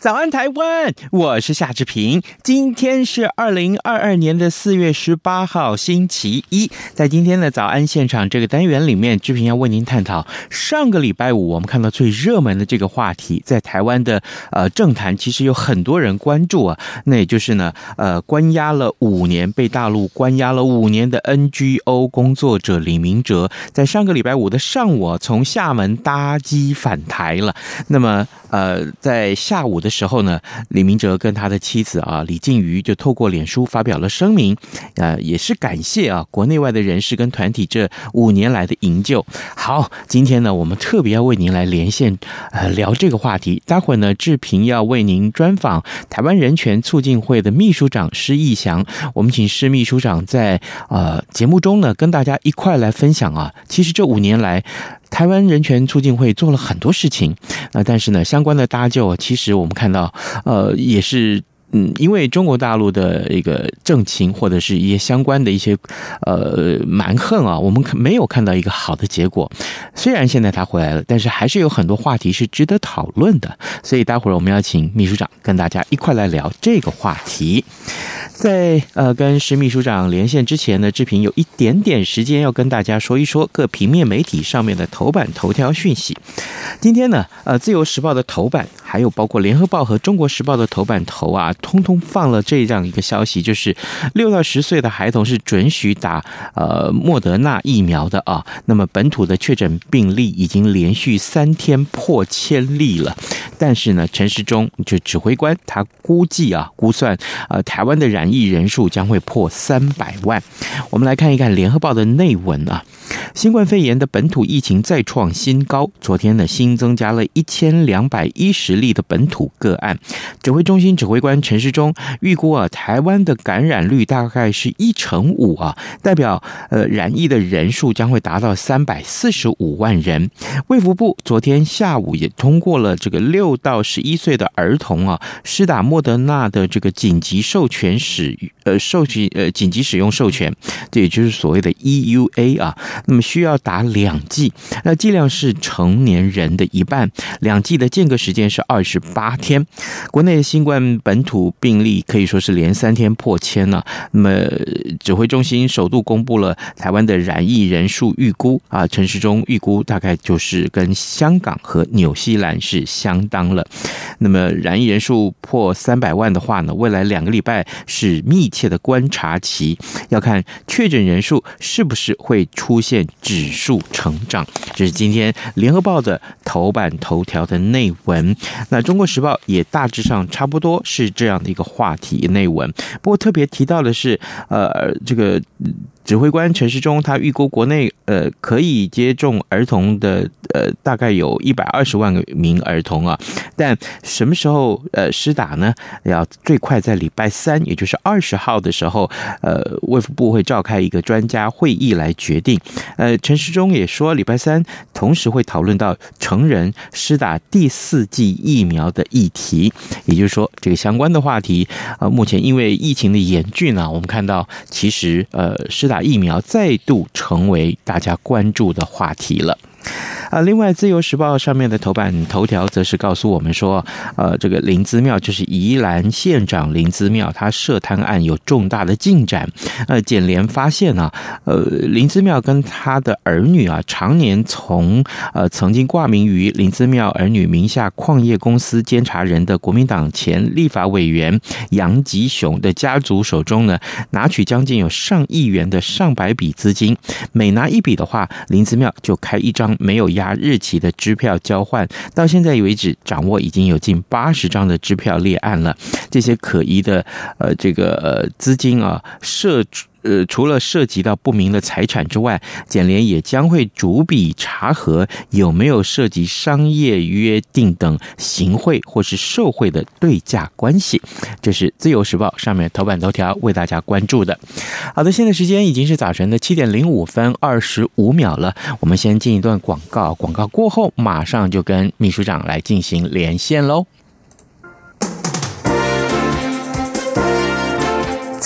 早安，台湾！我是夏志平。今天是二零二二年的四月十八号，星期一。在今天的早安现场这个单元里面，志平要为您探讨上个礼拜五我们看到最热门的这个话题，在台湾的呃政坛，其实有很多人关注啊。那也就是呢，呃，关押了五年，被大陆关押了五年的 NGO 工作者李明哲，在上个礼拜五的上午，从厦门搭机返台了。那么，呃，在下午的。时候呢，李明哲跟他的妻子啊李静瑜就透过脸书发表了声明，呃，也是感谢啊国内外的人士跟团体这五年来的营救。好，今天呢，我们特别要为您来连线，呃，聊这个话题。待会儿呢，志平要为您专访台湾人权促进会的秘书长施义祥。我们请施秘书长在呃节目中呢，跟大家一块来分享啊，其实这五年来。台湾人权促进会做了很多事情，呃，但是呢，相关的搭救，其实我们看到，呃，也是，嗯，因为中国大陆的一个政情或者是一些相关的一些，呃，蛮横啊，我们可没有看到一个好的结果。虽然现在他回来了，但是还是有很多话题是值得讨论的。所以待会儿我们要请秘书长跟大家一块来聊这个话题。在呃跟施秘书长连线之前呢，志平有一点点时间要跟大家说一说各平面媒体上面的头版头条讯息。今天呢，呃，《自由时报》的头版，还有包括《联合报》和《中国时报》的头版头啊，通通放了这样一个消息，就是六到十岁的孩童是准许打呃莫德纳疫苗的啊。那么本土的确诊病例已经连续三天破千例了，但是呢，陈时中就指挥官他估计啊，估算呃台湾的人染疫人数将会破三百万。我们来看一看《联合报》的内文啊，新冠肺炎的本土疫情再创新高。昨天呢，新增加了一千两百一十例的本土个案。指挥中心指挥官陈时中预估啊，台湾的感染率大概是一成五啊，代表呃染疫的人数将会达到三百四十五万人。卫福部昨天下午也通过了这个六到十一岁的儿童啊，施打莫德纳的这个紧急授权使。呃授权呃紧急使用授权，这也就是所谓的 EUA 啊。那么需要打两剂，那剂量是成年人的一半，两剂的间隔时间是二十八天。国内新冠本土病例可以说是连三天破千了。那么指挥中心首度公布了台湾的染疫人数预估啊，陈时中预估大概就是跟香港和纽西兰是相当了。那么染疫人数破三百万的话呢，未来两个礼拜是。密切的观察期，要看确诊人数是不是会出现指数成长。这是今天联合报的头版头条的内文。那中国时报也大致上差不多是这样的一个话题内文。不过特别提到的是，呃，这个。指挥官陈时中他预估国内呃可以接种儿童的呃大概有一百二十万名儿童啊，但什么时候呃施打呢？要最快在礼拜三，也就是二十号的时候，呃卫福部会召开一个专家会议来决定。呃，陈时中也说，礼拜三同时会讨论到成人施打第四剂疫苗的议题，也就是说这个相关的话题呃目前因为疫情的严峻呢，我们看到其实呃施打。疫苗再度成为大家关注的话题了。啊，另外，《自由时报》上面的头版头条则是告诉我们说，呃，这个林姿庙就是宜兰县长林姿庙，他涉贪案有重大的进展。呃，检联发现呢，呃，林姿庙跟他的儿女啊，常年从呃曾经挂名于林姿庙儿女名下矿业公司监察人的国民党前立法委员杨吉雄的家族手中呢，拿取将近有上亿元的上百笔资金，每拿一笔的话，林姿庙就开一张没有加日期的支票交换，到现在为止，掌握已经有近八十张的支票列案了。这些可疑的呃这个呃资金啊，涉呃，除了涉及到不明的财产之外，检联也将会逐笔查核有没有涉及商业约定等行贿或是受贿的对价关系。这是《自由时报》上面头版头条为大家关注的。好的，现在时间已经是早晨的七点零五分二十五秒了，我们先进一段广告，广告过后马上就跟秘书长来进行连线喽。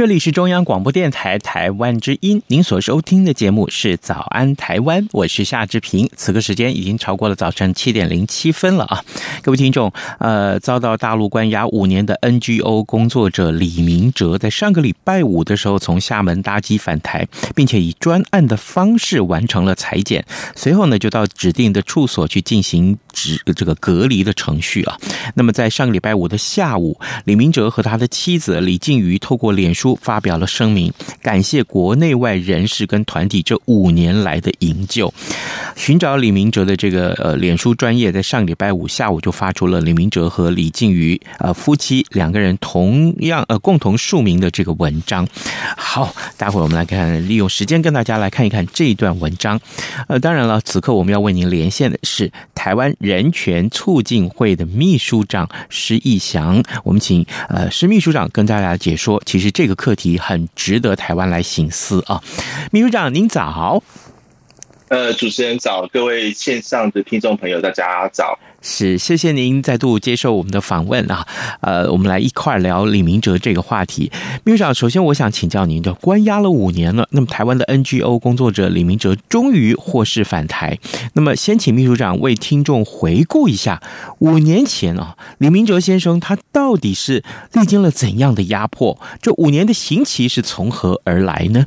这里是中央广播电台台湾之音，您所收听的节目是《早安台湾》，我是夏志平。此刻时间已经超过了早晨七点零七分了啊！各位听众，呃，遭到大陆关押五年的 NGO 工作者李明哲，在上个礼拜五的时候从厦门搭机返台，并且以专案的方式完成了裁剪，随后呢就到指定的处所去进行指这个隔离的程序啊。那么在上个礼拜五的下午，李明哲和他的妻子李静瑜透过脸书。发表了声明，感谢国内外人士跟团体这五年来的营救。寻找李明哲的这个呃，脸书专业在上礼拜五下午就发出了李明哲和李静瑜呃夫妻两个人同样呃共同署名的这个文章。好，待会儿我们来看，利用时间跟大家来看一看这一段文章。呃，当然了，此刻我们要为您连线的是台湾人权促进会的秘书长施逸翔。我们请呃施秘书长跟大家解说，其实这个。课题很值得台湾来省思啊，秘书长您早。呃，主持人早，各位线上的听众朋友，大家早。是，谢谢您再度接受我们的访问啊。呃，我们来一块聊李明哲这个话题。秘书长，首先我想请教您的，关押了五年了，那么台湾的 NGO 工作者李明哲终于获释返台。那么，先请秘书长为听众回顾一下五年前啊，李明哲先生他到底是历经了怎样的压迫？这五年的刑期是从何而来呢？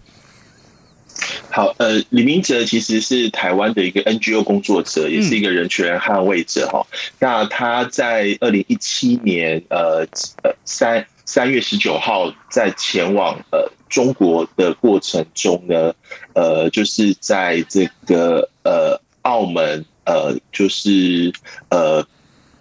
好，呃，李明哲其实是台湾的一个 NGO 工作者，也是一个人权捍卫者哈。嗯、那他在二零一七年，呃呃三三月十九号在前往呃中国的过程中呢，呃，就是在这个呃澳门，呃，就是呃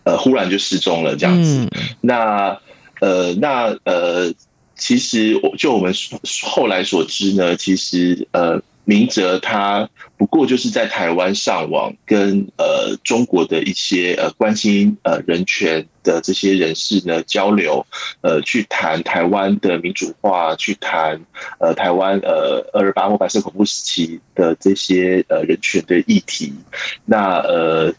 呃忽然就失踪了这样子。嗯、那呃那呃。其实，我就我们后来所知呢，其实呃，明哲他不过就是在台湾上网，跟呃中国的一些呃关心呃人权的这些人士呢交流，呃，去谈台湾的民主化，去谈呃台湾呃二二八或白色恐怖时期的这些呃人权的议题。那呃，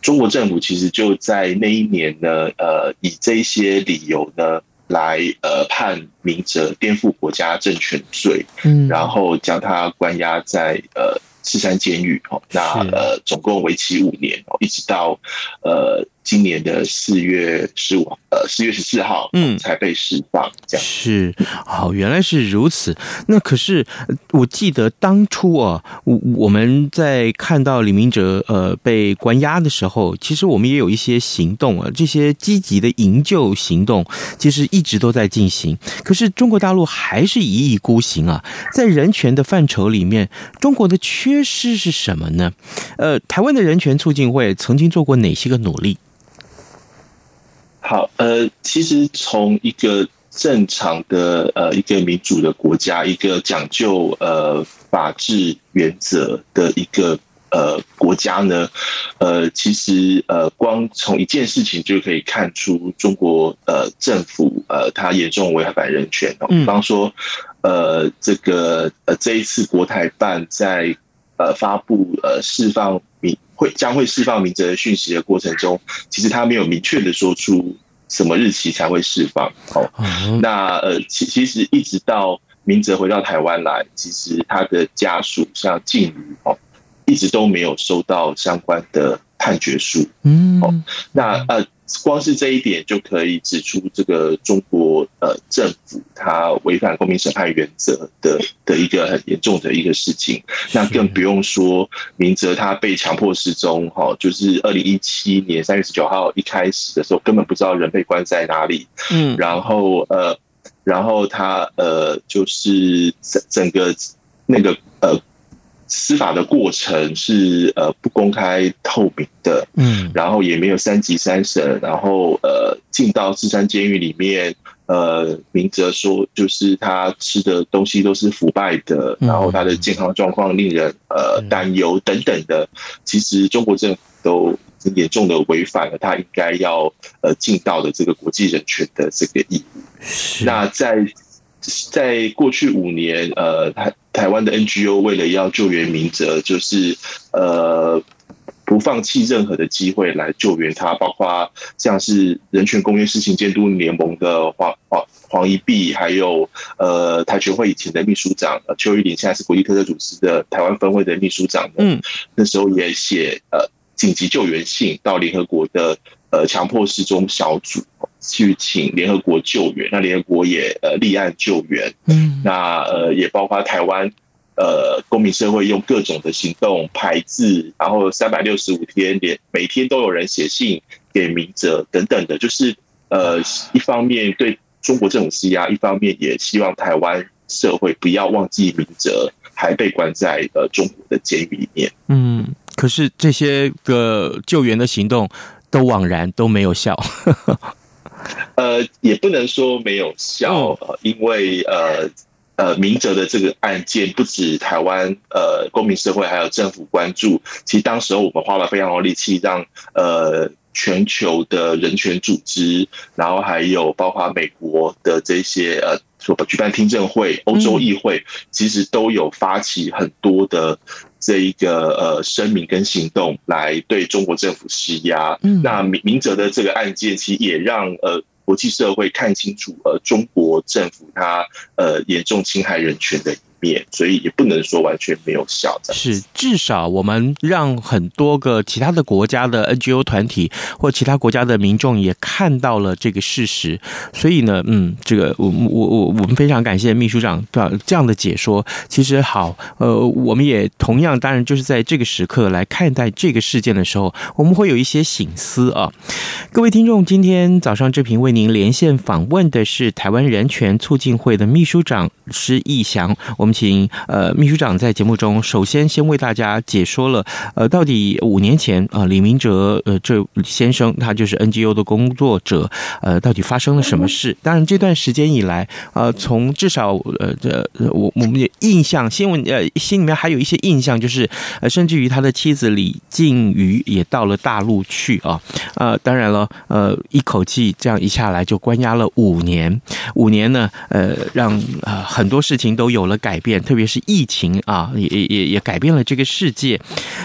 中国政府其实就在那一年呢，呃，以这些理由呢。来呃判明哲颠覆国家政权罪，嗯，然后将他关押在呃赤山监狱哦，那呃总共为期五年哦，一直到呃今年的四月十五，呃，四月十四号，嗯，才被释放。这样是，好，原来是如此。那可是我记得当初啊，我我们在看到李明哲呃被关押的时候，其实我们也有一些行动啊，这些积极的营救行动其实一直都在进行。可是中国大陆还是一意孤行啊，在人权的范畴里面，中国的缺失是什么呢？呃，台湾的人权促进会曾经做过哪些个努力？好，呃，其实从一个正常的呃一个民主的国家，一个讲究呃法治原则的一个呃国家呢，呃，其实呃光从一件事情就可以看出中国呃政府呃它严重违反人权哦，比方说呃这个呃这一次国台办在呃发布呃释放民。会将会释放明哲的讯息的过程中，其实他没有明确的说出什么日期才会释放。哦，那呃，其其实一直到明哲回到台湾来，其实他的家属像静瑜哦，一直都没有收到相关的判决书。嗯，哦，那呃。光是这一点就可以指出，这个中国呃政府它违反公民审判原则的的一个很严重的一个事情。那更不用说明哲他被强迫失踪，哈，就是二零一七年三月十九号一开始的时候，根本不知道人被关在哪里。嗯，然后呃，然后他呃，就是整整个那个呃。司法的过程是呃不公开透明的，嗯，然后也没有三级三审，然后呃进到芝山监狱里面，呃明哲说就是他吃的东西都是腐败的，然后他的健康状况令人呃担忧等等的，其实中国政府都严重的违反了他应该要呃尽到的这个国际人权的这个义务。那在在过去五年，呃他。台湾的 NGO 为了要救援明哲，就是呃不放弃任何的机会来救援他，包括像是人权公约事情监督联盟的黄黄黄一碧，还有呃台全会以前的秘书长邱玉玲，现在是国际特赦组织的台湾分会的秘书长，嗯，那时候也写呃紧急救援信到联合国的呃强迫失踪小组。去请联合国救援，那联合国也呃立案救援，嗯，那呃也包括台湾呃公民社会用各种的行动排字，然后三百六十五天连每天都有人写信给明哲等等的，就是呃一方面对中国政府施压，一方面也希望台湾社会不要忘记明哲还被关在呃中国的监狱里面。嗯，可是这些个救援的行动都枉然，都没有效。呃，也不能说没有效，因为呃呃，明哲的这个案件不止台湾呃公民社会还有政府关注，其实当时候我们花了非常多力气，让呃全球的人权组织，然后还有包括美国的这些呃所举办听证会、欧洲议会，其实都有发起很多的这一个呃声明跟行动来对中国政府施压。那明明哲的这个案件，其实也让呃。国际社会看清楚，呃，中国政府它呃严重侵害人权的。所以也不能说完全没有效。是，至少我们让很多个其他的国家的 NGO 团体或其他国家的民众也看到了这个事实。所以呢，嗯，这个我我我我们非常感谢秘书长的这样的解说。其实好，呃，我们也同样，当然就是在这个时刻来看待这个事件的时候，我们会有一些醒思啊。各位听众，今天早上这频为您连线访问的是台湾人权促进会的秘书长施逸翔，我们。请呃秘书长在节目中首先先为大家解说了呃到底五年前啊、呃、李明哲呃这先生他就是 NGO 的工作者呃到底发生了什么事？当然这段时间以来呃从至少呃这我我们也印象新闻呃心里面还有一些印象就是呃甚至于他的妻子李静瑜也到了大陆去啊呃当然了呃一口气这样一下来就关押了五年五年呢呃让呃很多事情都有了改变，特别是疫情啊，也也也改变了这个世界。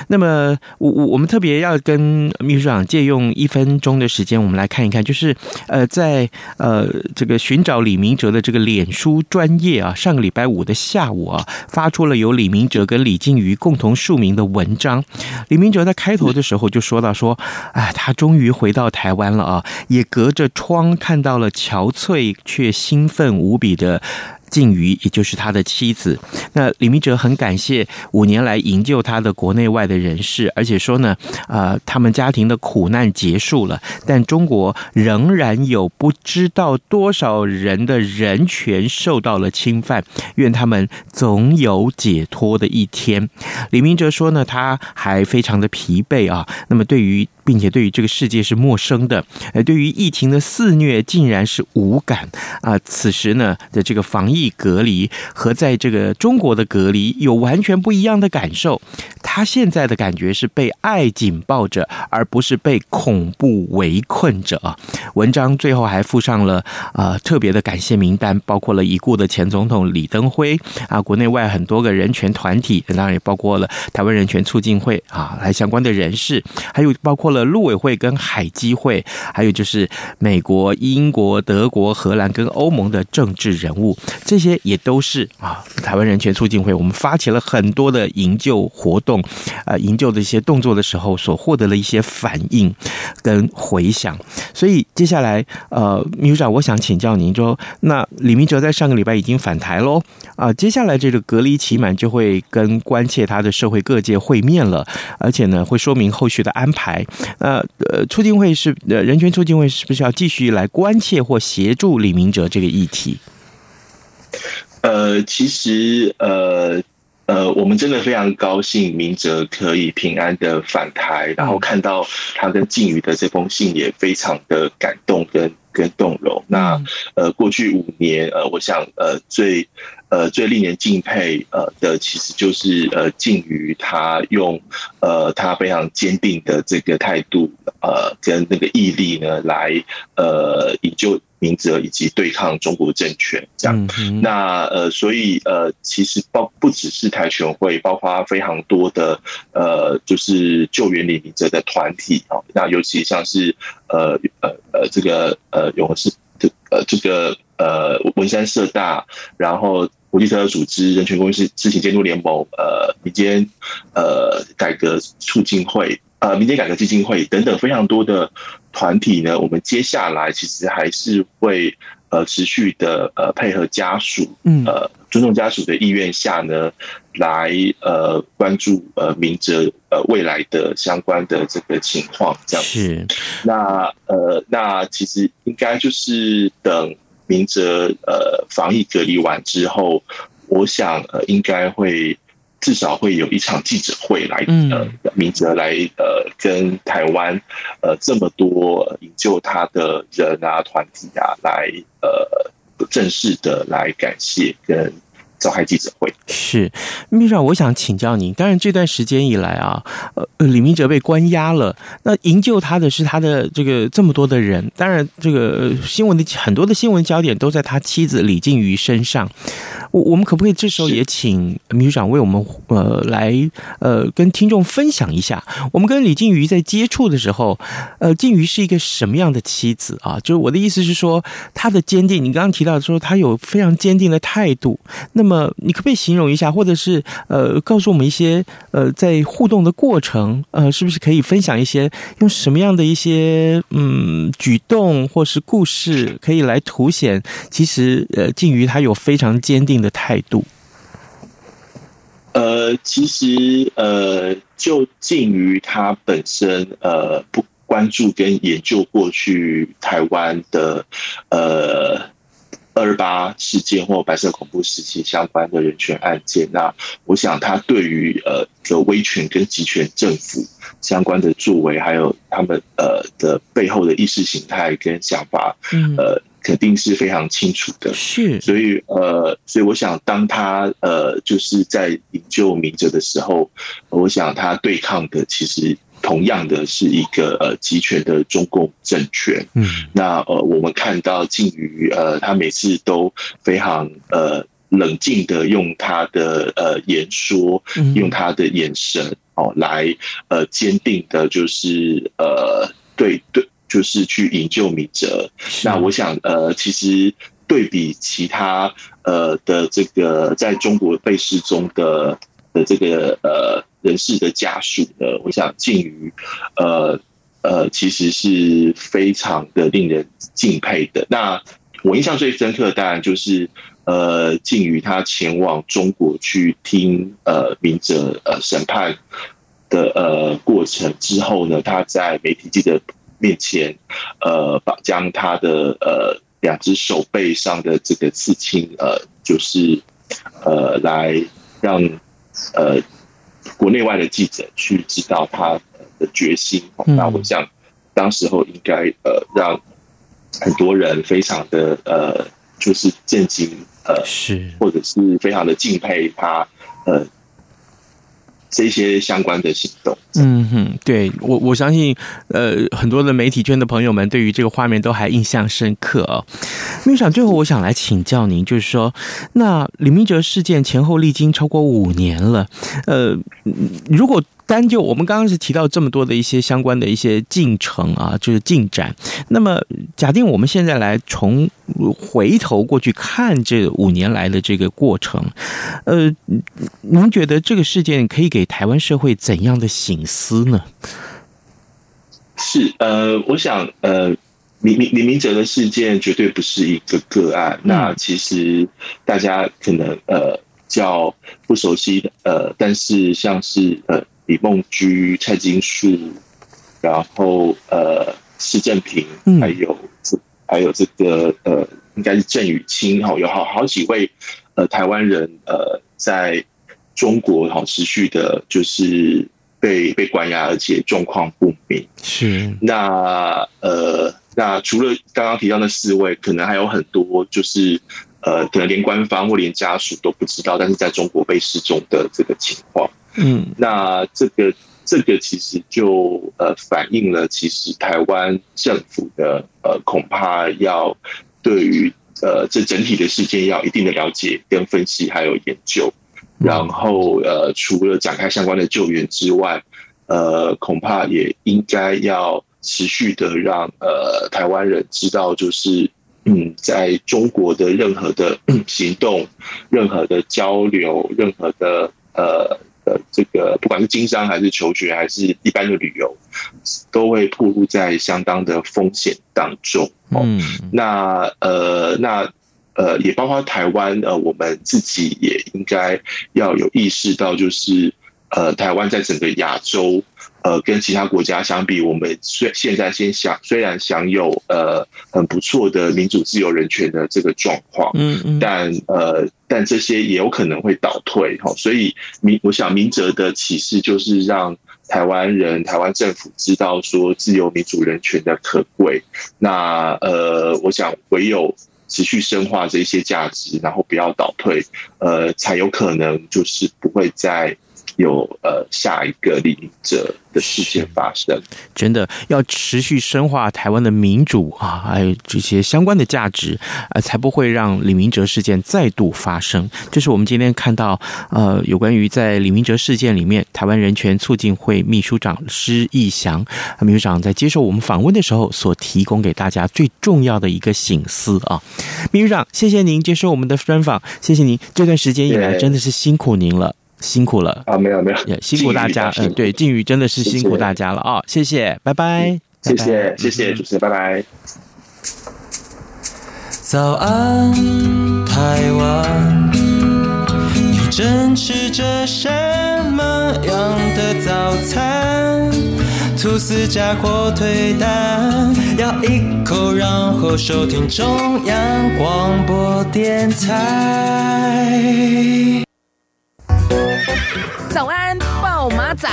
那么，我我我们特别要跟秘书长借用一分钟的时间，我们来看一看，就是呃，在呃这个寻找李明哲的这个脸书专业啊，上个礼拜五的下午啊，发出了由李明哲跟李静瑜共同署名的文章。李明哲在开头的时候就说到说，哎，他终于回到台湾了啊，也隔着窗看到了憔悴却兴奋无比的。静瑜，也就是他的妻子。那李明哲很感谢五年来营救他的国内外的人士，而且说呢，啊、呃，他们家庭的苦难结束了，但中国仍然有不知道多少人的人权受到了侵犯，愿他们总有解脱的一天。李明哲说呢，他还非常的疲惫啊。那么对于。并且对于这个世界是陌生的，呃，对于疫情的肆虐竟然是无感啊！此时呢的这个防疫隔离和在这个中国的隔离有完全不一样的感受。他现在的感觉是被爱紧抱着，而不是被恐怖围困着啊！文章最后还附上了啊特别的感谢名单，包括了已故的前总统李登辉啊，国内外很多个人权团体，当然也包括了台湾人权促进会啊，来相关的人士，还有包括了。陆委会跟海基会，还有就是美国、英国、德国、荷兰跟欧盟的政治人物，这些也都是啊，台湾人权促进会，我们发起了很多的营救活动，啊，营救的一些动作的时候，所获得的一些反应跟回响。所以接下来，呃，秘书长，我想请教您说，那李明哲在上个礼拜已经返台喽，啊，接下来这个隔离期满就会跟关切他的社会各界会面了，而且呢，会说明后续的安排。呃呃，促进会是人权促进会是不是要继续来关切或协助李明哲这个议题？呃，其实呃呃，我们真的非常高兴明哲可以平安的返台，然后看到他跟靖宇的这封信也非常的感动跟跟动容。那呃，过去五年呃，我想呃最。呃，最令人敬佩呃的，其实就是呃，靖宇他用呃他非常坚定的这个态度呃跟那个毅力呢，来呃营救明哲以及对抗中国政权这样。嗯、那呃，所以呃，其实包不只是台权会，包括非常多的呃，就是救援李明哲的团体啊。那尤其像是呃呃呃这个呃永和市的呃这个呃文山社大，然后。国际特赦组织、人权公益事情监督联盟、呃，民间呃改革促进会、呃民间改革基金会等等非常多的团体呢，我们接下来其实还是会呃持续的呃配合家属，嗯呃尊重家属的意愿下呢，来呃关注呃明哲呃未来的相关的这个情况，这样子。是那呃那其实应该就是等。明哲呃，防疫隔离完之后，我想呃，应该会至少会有一场记者会来呃，明哲来呃，跟台湾呃这么多营救他的人啊、团体啊，来呃正式的来感谢跟。召开记者会是，秘书长，我想请教您。当然，这段时间以来啊，呃，李明哲被关押了，那营救他的是他的这个这么多的人。当然，这个新闻的很多的新闻焦点都在他妻子李静瑜身上。我我们可不可以这时候也请秘书长为我们呃来呃跟听众分享一下，我们跟李静瑜在接触的时候，呃，静瑜是一个什么样的妻子啊？就是我的意思是说，她的坚定，你刚刚提到说她有非常坚定的态度，那么。你可不可以形容一下，或者是呃，告诉我们一些呃，在互动的过程，呃，是不是可以分享一些用什么样的一些嗯举动或是故事，可以来凸显其实呃，静瑜他有非常坚定的态度。呃，其实呃，就静瑜他本身呃，不关注跟研究过去台湾的呃。二二八事件或白色恐怖时期相关的人权案件，那我想他对于呃的威权跟集权政府相关的作为，还有他们呃的背后的意识形态跟想法，呃肯定是非常清楚的。是，所以呃，所以我想当他呃就是在营救明哲的时候，我想他对抗的其实。同样的是一个呃集权的中共政权，嗯，那呃我们看到静瑜呃他每次都非常呃冷静的用他的呃言说，用他的眼神哦来呃坚定的，就是呃对对，就是去营救米哲。那我想呃，其实对比其他呃的这个在中国被失踪的的这个呃人士的家属呢，我想靖瑜呃呃其实是非常的令人敬佩的。那我印象最深刻当然就是。呃，靖瑜他前往中国去听呃明哲呃审判的呃过程之后呢，他在媒体记者面前，呃，把将他的呃两只手背上的这个刺青，呃，就是呃来让呃国内外的记者去知道他的决心。那我想，当时候应该呃让很多人非常的呃就是震惊。呃，是，或者是非常的敬佩他，呃，这些相关的行动。嗯哼，对我我相信，呃，很多的媒体圈的朋友们对于这个画面都还印象深刻哦。秘书长，最后我想来请教您，就是说，那李明哲事件前后历经超过五年了，呃，如果。单就我们刚刚是提到这么多的一些相关的一些进程啊，就是进展。那么，假定我们现在来从回头过去看这五年来的这个过程，呃，您觉得这个事件可以给台湾社会怎样的醒思呢？是呃，我想呃，李李李明哲的事件绝对不是一个个案。那其实大家可能呃较不熟悉的呃，但是像是呃。李梦居、蔡金树，然后呃，施正平，还有这还有这个呃，应该是郑宇清哈，有好好几位呃台湾人呃，在中国哈持续的，就是被被关押，而且状况不明。是那呃，那除了刚刚提到那四位，可能还有很多，就是呃，可能连官方或连家属都不知道，但是在中国被失踪的这个情况。嗯，那这个这个其实就呃反映了，其实台湾政府的呃恐怕要对于呃这整体的事件要一定的了解跟分析，还有研究，然后呃除了展开相关的救援之外，呃恐怕也应该要持续的让呃台湾人知道，就是嗯在中国的任何的行动、任何的交流、任何的呃。呃，这个不管是经商还是求学还是一般的旅游，都会暴露在相当的风险当中。嗯，那呃，那呃，也包括台湾，呃，我们自己也应该要有意识到，就是呃，台湾在整个亚洲。呃，跟其他国家相比，我们虽现在先享虽然享有呃很不错的民主、自由、人权的这个状况，嗯嗯，但呃，但这些也有可能会倒退哈。所以明，我想明哲的启示就是让台湾人、台湾政府知道说自由、民主、人权的可贵。那呃，我想唯有持续深化这些价值，然后不要倒退，呃，才有可能就是不会再。有呃下一个李明哲的事件发生，真的要持续深化台湾的民主啊，还有这些相关的价值，啊，才不会让李明哲事件再度发生。这是我们今天看到呃有关于在李明哲事件里面，台湾人权促进会秘书长施义翔秘书长在接受我们访问的时候所提供给大家最重要的一个醒思啊。秘书长，谢谢您接受我们的专访，谢谢您这段时间以来真的是辛苦您了。辛苦了啊！没有没有，也辛苦大家。嗯，对，靖宇真的是辛苦大家了啊！谢谢，拜拜，谢谢谢谢主持人，拜拜。早安，台湾，你正吃着什么样的早餐？吐司加火腿蛋，咬一口，然后收听中央广播电台。早安，爆马仔。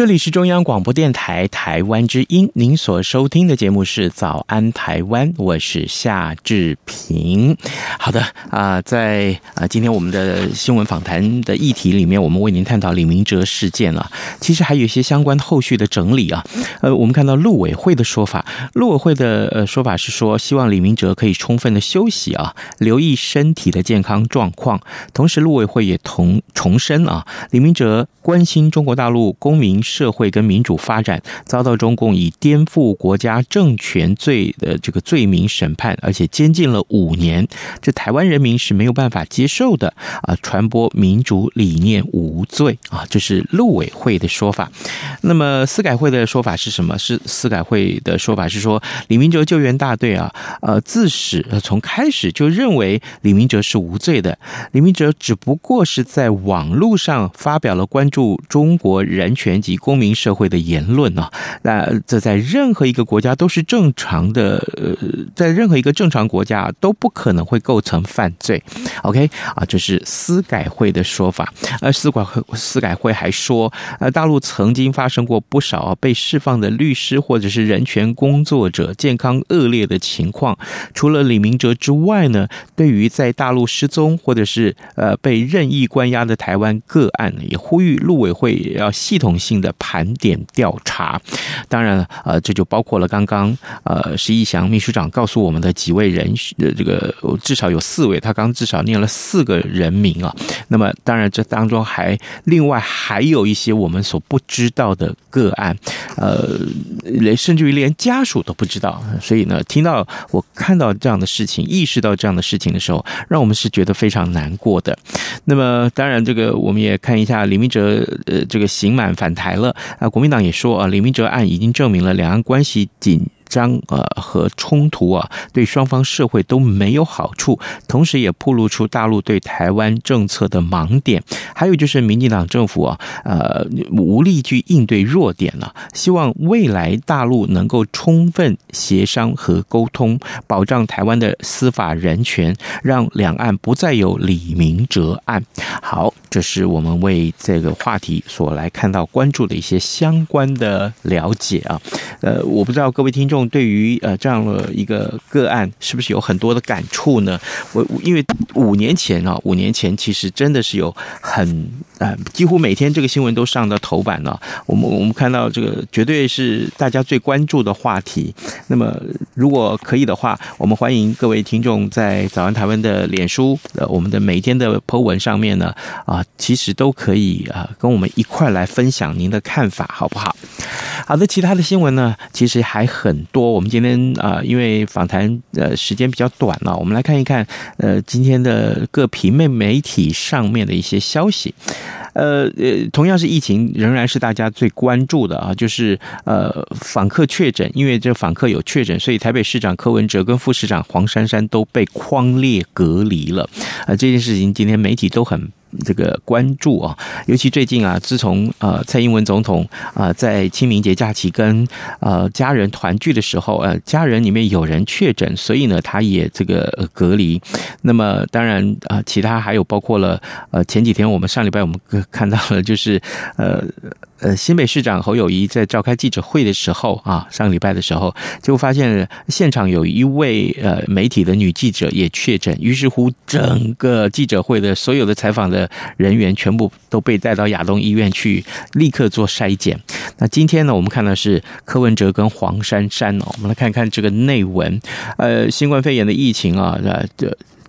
这里是中央广播电台台湾之音，您所收听的节目是《早安台湾》，我是夏志平。好的啊、在啊、今天我们的新闻访谈的议题里面，我们为您探讨李明哲事件啊，其实还有一些相关后续的整理啊。呃，我们看到陆委会的说法，陆委会的呃说法是说，希望李明哲可以充分的休息啊，留意身体的健康状况。同时，陆委会也同重申啊，李明哲关心中国大陆公民。社会跟民主发展遭到中共以颠覆国家政权罪的这个罪名审判，而且监禁了五年，这台湾人民是没有办法接受的啊！传播民主理念无罪啊，这是陆委会的说法。那么司改会的说法是什么？是司改会的说法是说，李明哲救援大队啊，呃，自始从开始就认为李明哲是无罪的，李明哲只不过是在网络上发表了关注中国人权及公民社会的言论啊，那这在任何一个国家都是正常的，呃，在任何一个正常国家都不可能会构成犯罪。OK 啊，这是司改会的说法。而司改会司改会还说，呃，大陆曾经发生过不少被释放的律师或者是人权工作者健康恶劣的情况。除了李明哲之外呢，对于在大陆失踪或者是呃被任意关押的台湾个案，也呼吁陆委会要系统性的。盘点调查，当然，呃，这就包括了刚刚呃，石义祥秘书长告诉我们的几位人，呃，这个至少有四位，他刚至少念了四个人名啊。那么，当然，这当中还另外还有一些我们所不知道的个案，呃，连甚至于连家属都不知道。所以呢，听到我看到这样的事情，意识到这样的事情的时候，让我们是觉得非常难过的。那么，当然，这个我们也看一下李明哲，呃，这个刑满返台了啊！国民党也说啊，李明哲案已经证明了两岸关系紧张呃和冲突啊，对双方社会都没有好处，同时也暴露出大陆对台湾政策的盲点。还有就是民进党政府啊，呃，无力去应对弱点了。希望未来大陆能够充分协商和沟通，保障台湾的司法人权，让两岸不再有李明哲案。好，这是我们为这个话题所来看到关注的一些相关的了解啊。呃，我不知道各位听众。对于呃这样的一个个案，是不是有很多的感触呢？我因为五年前啊，五年前其实真的是有很呃，几乎每天这个新闻都上到头版了。我们我们看到这个绝对是大家最关注的话题。那么如果可以的话，我们欢迎各位听众在早安台湾的脸书呃，我们的每一天的 po 文上面呢啊，其实都可以啊跟我们一块来分享您的看法，好不好？好的，其他的新闻呢，其实还很多。我们今天啊、因为访谈呃时间比较短了，我们来看一看呃今天的各平面媒体上面的一些消息。呃呃，同样是疫情，仍然是大家最关注的啊，就是呃访客确诊，因为这访客有确诊，所以台北市长柯文哲跟副市长黄珊珊都被框列隔离了。啊、呃，这件事情今天媒体都很。这个关注啊，尤其最近啊，自从呃蔡英文总统啊在清明节假期跟呃家人团聚的时候，呃家人里面有人确诊，所以呢他也这个隔离。那么当然啊，其他还有包括了呃前几天我们上礼拜我们看到了，就是呃。呃，新北市长侯友谊在召开记者会的时候啊，上礼拜的时候，就发现现场有一位呃媒体的女记者也确诊，于是乎整个记者会的所有的采访的人员全部都被带到亚东医院去立刻做筛检。那今天呢，我们看到是柯文哲跟黄珊珊哦，我们来看看这个内文。呃，新冠肺炎的疫情啊，呃，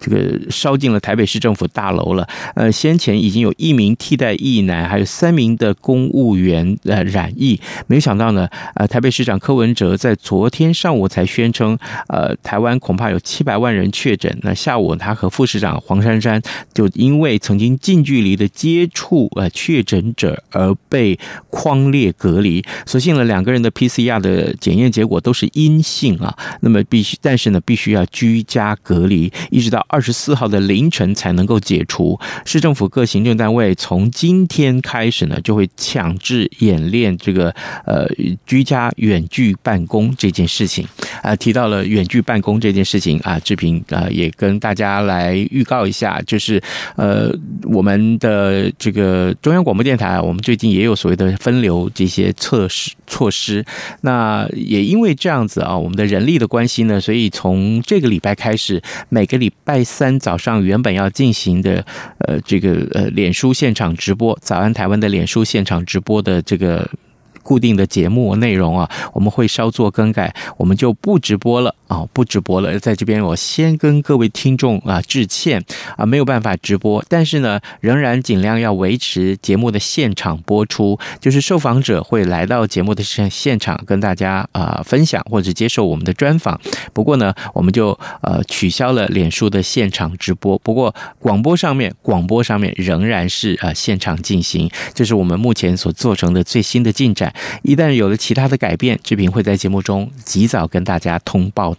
这。个烧进了台北市政府大楼了。呃，先前已经有一名替代役男，还有三名的公务员呃染疫，没想到呢，呃，台北市长柯文哲在昨天上午才宣称，呃，台湾恐怕有七百万人确诊。那下午他和副市长黄珊珊就因为曾经近距离的接触呃确诊者而被框列隔离。所幸呢，两个人的 PCR 的检验结果都是阴性啊。那么必须，但是呢，必须要居家隔离，一直到。二十四号的凌晨才能够解除。市政府各行政单位从今天开始呢，就会强制演练这个呃居家远距办公这件事情。啊，提到了远距办公这件事情啊，志平啊也跟大家来预告一下，就是呃我们的这个中央广播电台，我们最近也有所谓的分流这些措施措施。那也因为这样子啊，我们的人力的关系呢，所以从这个礼拜开始，每个礼拜三早上原本要进行的呃这个呃脸书现场直播，早安台湾的脸书现场直播的这个。固定的节目内容啊，我们会稍作更改，我们就不直播了啊，不直播了。在这边，我先跟各位听众啊致歉啊，没有办法直播，但是呢，仍然尽量要维持节目的现场播出，就是受访者会来到节目的现现场跟大家啊分享或者接受我们的专访。不过呢，我们就呃取消了脸书的现场直播，不过广播上面广播上面仍然是啊现场进行，这是我们目前所做成的最新的进展。一旦有了其他的改变，志平会在节目中及早跟大家通报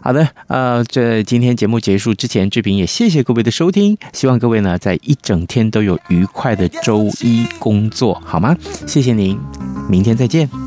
好的，呃，这今天节目结束之前，志平也谢谢各位的收听，希望各位呢在一整天都有愉快的周一工作，好吗？谢谢您，明天再见。